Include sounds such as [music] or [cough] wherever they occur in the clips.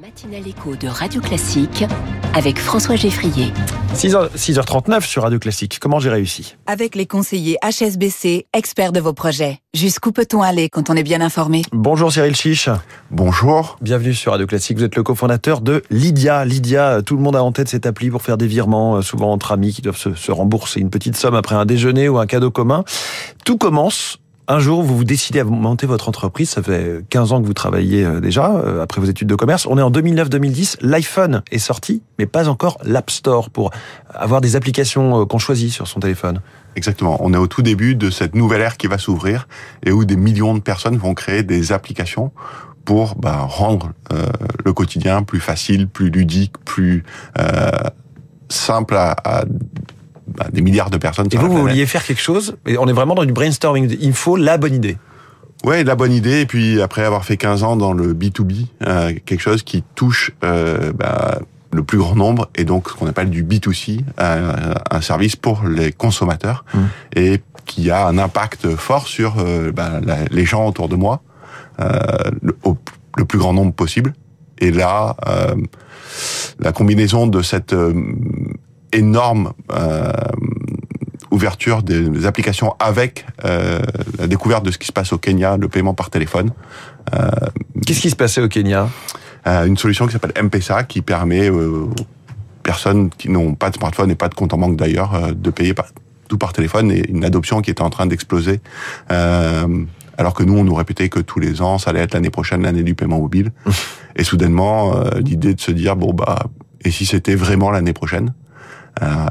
matinale écho de Radio Classique avec François Geffrier. 6h, 6h39 sur Radio Classique. Comment j'ai réussi? Avec les conseillers HSBC, experts de vos projets. Jusqu'où peut-on aller quand on est bien informé? Bonjour Cyril Chiche. Bonjour. Bienvenue sur Radio Classique. Vous êtes le cofondateur de Lydia. Lydia, tout le monde a en tête cette appli pour faire des virements, euh, souvent entre amis qui doivent se, se rembourser une petite somme après un déjeuner ou un cadeau commun. Tout commence un jour, vous vous décidez à monter votre entreprise. Ça fait 15 ans que vous travaillez euh, déjà, euh, après vos études de commerce. On est en 2009-2010. L'iPhone est sorti, mais pas encore l'App Store pour avoir des applications euh, qu'on choisit sur son téléphone. Exactement. On est au tout début de cette nouvelle ère qui va s'ouvrir et où des millions de personnes vont créer des applications pour bah, rendre le quotidien plus facile, plus ludique, plus simple à, à bah, des milliards de personnes. Et vous, vous vouliez faire quelque chose, et on est vraiment dans du brainstorming. Il faut la bonne idée. Ouais, la bonne idée. Et puis après avoir fait 15 ans dans le B2B, euh, quelque chose qui touche euh, bah, le plus grand nombre, et donc ce qu'on appelle du B2C, euh, un service pour les consommateurs, Mmh. et qui a un impact fort sur euh, bah, la- les gens autour de moi, euh, le, au- le plus grand nombre possible. Et là, euh, la combinaison de cette euh, énorme euh, ouverture des applications avec euh, la découverte de ce qui se passe au Kenya, le paiement par téléphone, Qu'est-ce qui se passait au Kenya? Euh, une solution qui s'appelle M-Pesa qui permet euh, aux personnes qui n'ont pas de smartphone et pas de compte en banque d'ailleurs euh, de payer par, tout par téléphone et une adoption qui était en train d'exploser. Euh, alors que nous, on nous répétait que tous les ans, ça allait être l'année prochaine l'année du paiement mobile. [laughs] et soudainement, euh, l'idée de se dire bon bah et si c'était vraiment l'année prochaine? Euh,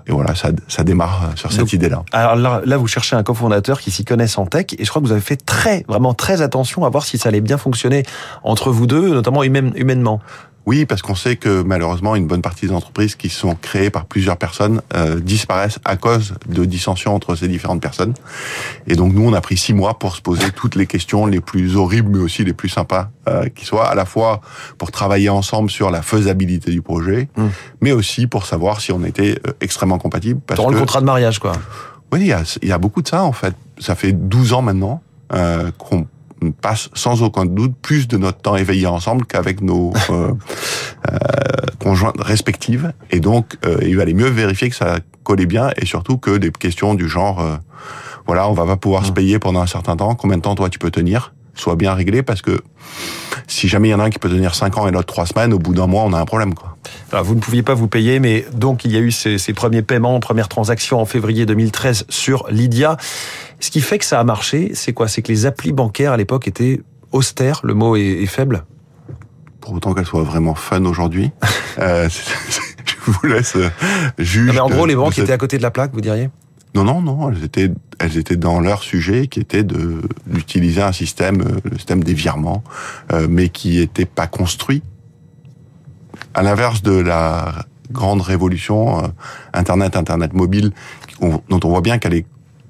Et voilà, ça, ça démarre euh, sur cette idée-là. Alors là, là, vous cherchez un cofondateur qui s'y connaisse en tech, et je crois que vous avez fait très, vraiment très attention à voir si ça allait bien fonctionner entre vous deux, notamment humaine- humainement. Oui, parce qu'on sait que malheureusement, une bonne partie des entreprises qui sont créées par plusieurs personnes euh, disparaissent à cause de dissensions entre ces différentes personnes. Et donc nous, on a pris six mois pour se poser toutes les questions les plus horribles, mais aussi les plus sympas euh, qui soient, à la fois pour travailler ensemble sur la faisabilité du projet, Mm. mais aussi pour savoir si on était euh, extrêmement compatibles. Parce Dans le contrat de mariage, quoi. oui, il y a, il y a beaucoup de ça en fait. Ça fait 12 ans maintenant euh, qu'on passe sans aucun doute plus de notre temps éveillé ensemble qu'avec nos euh, [laughs] euh, conjointes respectives. Et donc, euh, il valait mieux vérifier que ça collait bien et surtout que des questions du genre, euh, voilà, on va pas pouvoir se payer pendant un certain temps. Combien de temps toi tu peux tenir? Soient bien réglées parce que si jamais il y en a un qui peut tenir 5 ans et l'autre 3 semaines, au bout d'un mois, on a un problème. quoi. Alors, vous ne pouviez pas vous payer, mais donc il y a eu ces, ces premiers paiements, premières transactions en février 2013 sur Lydia. Ce qui fait que ça a marché, c'est quoi? C'est que les applis bancaires à l'époque étaient austères, le mot est, est faible? Pour autant qu'elle soit vraiment fun aujourd'hui. [laughs] euh, je vous laisse euh, juger. Mais en gros, les banques cette- étaient à côté de la plaque, vous diriez? Non, non, non, elles étaient, elles étaient dans leur sujet, qui était de d'utiliser un système, euh, le système des virements, euh, mais qui n'était pas construit. À l'inverse de la grande révolution euh, Internet, Internet mobile, on- dont on voit bien qu'elle est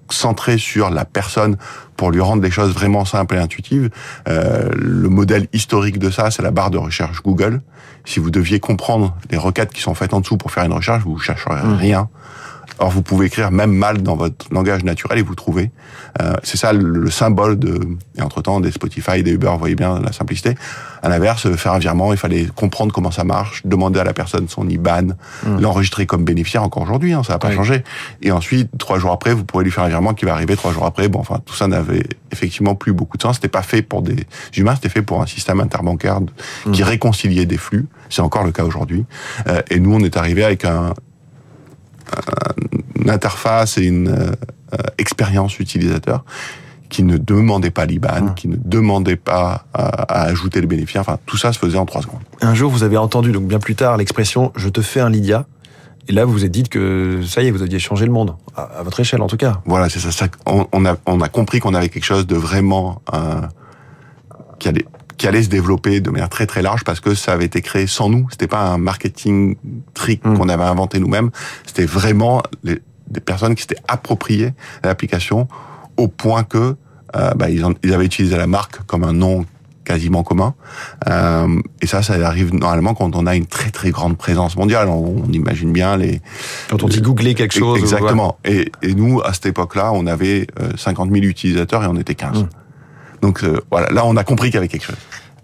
centrée sur la personne pour lui rendre les choses vraiment simples et intuitives. Euh, le modèle historique de ça, c'est la barre de recherche Google. Si vous deviez comprendre les requêtes qui sont faites en dessous pour faire une recherche, vous chercherez rien. Or, vous pouvez écrire même mal dans votre langage naturel et vous trouvez. Euh, c'est ça le, le symbole de. Et entre-temps, des Spotify, des Uber, vous voyez bien la simplicité. À l'inverse, faire un virement, il fallait comprendre comment ça marche, demander à la personne son IBAN, l'enregistrer comme bénéficiaire encore aujourd'hui, hein, ça n'a pas Oui. changé. Et ensuite, trois jours après, vous pourrez lui faire un virement qui va arriver trois jours après. Bon, enfin, tout ça n'avait effectivement plus beaucoup de sens. C'était pas fait pour des humains, c'était fait pour un système interbancaire qui réconciliait des flux. C'est encore le cas aujourd'hui. Euh, et nous, on est arrivé avec un, une interface et une euh, euh, expérience utilisateur qui ne demandait pas l'IBAN, qui ne demandait pas à, à ajouter le bénéficiaire. Enfin, tout ça se faisait en trois secondes. Un jour, vous avez entendu, donc bien plus tard, l'expression « je te fais un Lydia ». Et là, vous vous êtes dit que ça y est, vous aviez changé le monde, à, à votre échelle en tout cas. Voilà, c'est ça. ça on, on a, on a compris qu'on avait quelque chose de vraiment euh, qui allait qui allait se développer de manière très très large parce que ça avait été créé sans nous. C'était pas un marketing trick Mm. qu'on avait inventé nous-mêmes. C'était vraiment les, des personnes qui s'étaient appropriées l'application au point que euh, bah, ils, en- ils avaient utilisé la marque comme un nom quasiment commun. Euh, et ça, ça arrive normalement quand on a une très très grande présence mondiale. On, on imagine bien les, Quand on dit googler quelque chose... Exactement. Et, et nous, à cette époque-là, on avait euh, 50 000 utilisateurs et on était 15. Mm. Donc euh, voilà, là, on a compris qu'il y avait quelque chose.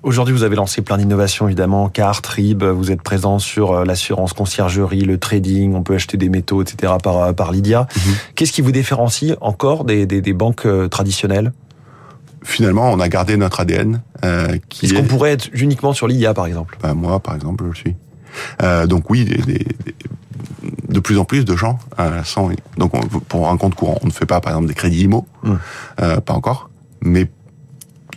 Aujourd'hui, vous avez lancé plein d'innovations, évidemment. Car, Trib, vous êtes présent sur euh, l'assurance conciergerie, le trading, on peut acheter des métaux, etc. par, euh, par Lydia. Mhm. Qu'est-ce qui vous différencie encore des, des, des banques traditionnelles? Finalement, on a gardé notre ADN. Euh, Est-ce qu'on pourrait être uniquement sur Lydia, par exemple? Ben, Moi, par exemple, je le suis. Euh, donc oui, des, des, de plus en plus de gens euh, sont... Donc pour un compte courant, on ne fait pas, par exemple, des crédits IMO, mmh. pas encore, mais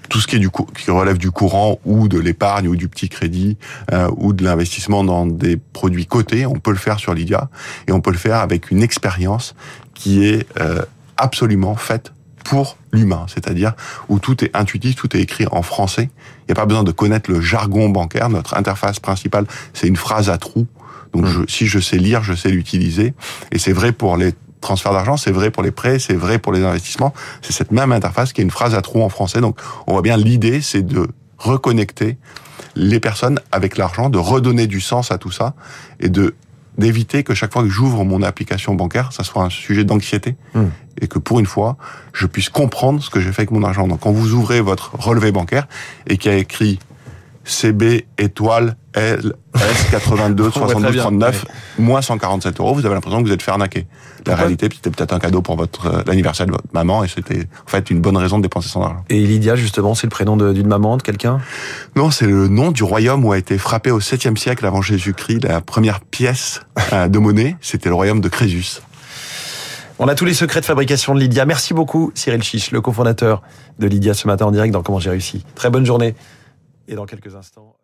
tout ce qui est du qui relève du courant ou de l'épargne ou du petit crédit euh, ou de l'investissement dans des produits cotés, on peut le faire sur Lydia et on peut le faire avec une expérience qui est euh, absolument faite pour l'humain, c'est-à-dire où tout est intuitif, tout est écrit en français. Il n'y a pas besoin de connaître le jargon bancaire. Notre interface principale, c'est une phrase à trous. Donc, mmh. je, si je sais lire, je sais l'utiliser. Et c'est vrai pour les transfert d'argent, c'est vrai pour les prêts, c'est vrai pour les investissements. C'est cette même interface qui est une phrase à trous en français. Donc, on voit bien l'idée, c'est de reconnecter les personnes avec l'argent, de redonner du sens à tout ça et de d'éviter que chaque fois que j'ouvre mon application bancaire, ça soit un sujet d'anxiété hmm. et que pour une fois, je puisse comprendre ce que j'ai fait avec mon argent. Donc quand vous ouvrez votre relevé bancaire et qu'il y a écrit CB étoile LS 82 72 39 moins 147 euros, vous avez l'impression que vous êtes fait arnaquer. La réalité, c'était peut-être un cadeau pour votre euh, l'anniversaire de votre maman et c'était en fait une bonne raison de dépenser son argent. Et Lydia, justement, c'est le prénom d'une maman, de quelqu'un? Non, c'est le nom du royaume où a été frappé au 7e siècle avant Jésus-Christ la première pièce euh, de monnaie. C'était le royaume de Crésus. On a tous les secrets de fabrication de Lydia. Merci beaucoup, Cyril Chiche, le cofondateur de Lydia ce matin en direct dans Comment j'ai réussi. Très bonne journée. Et dans quelques instants.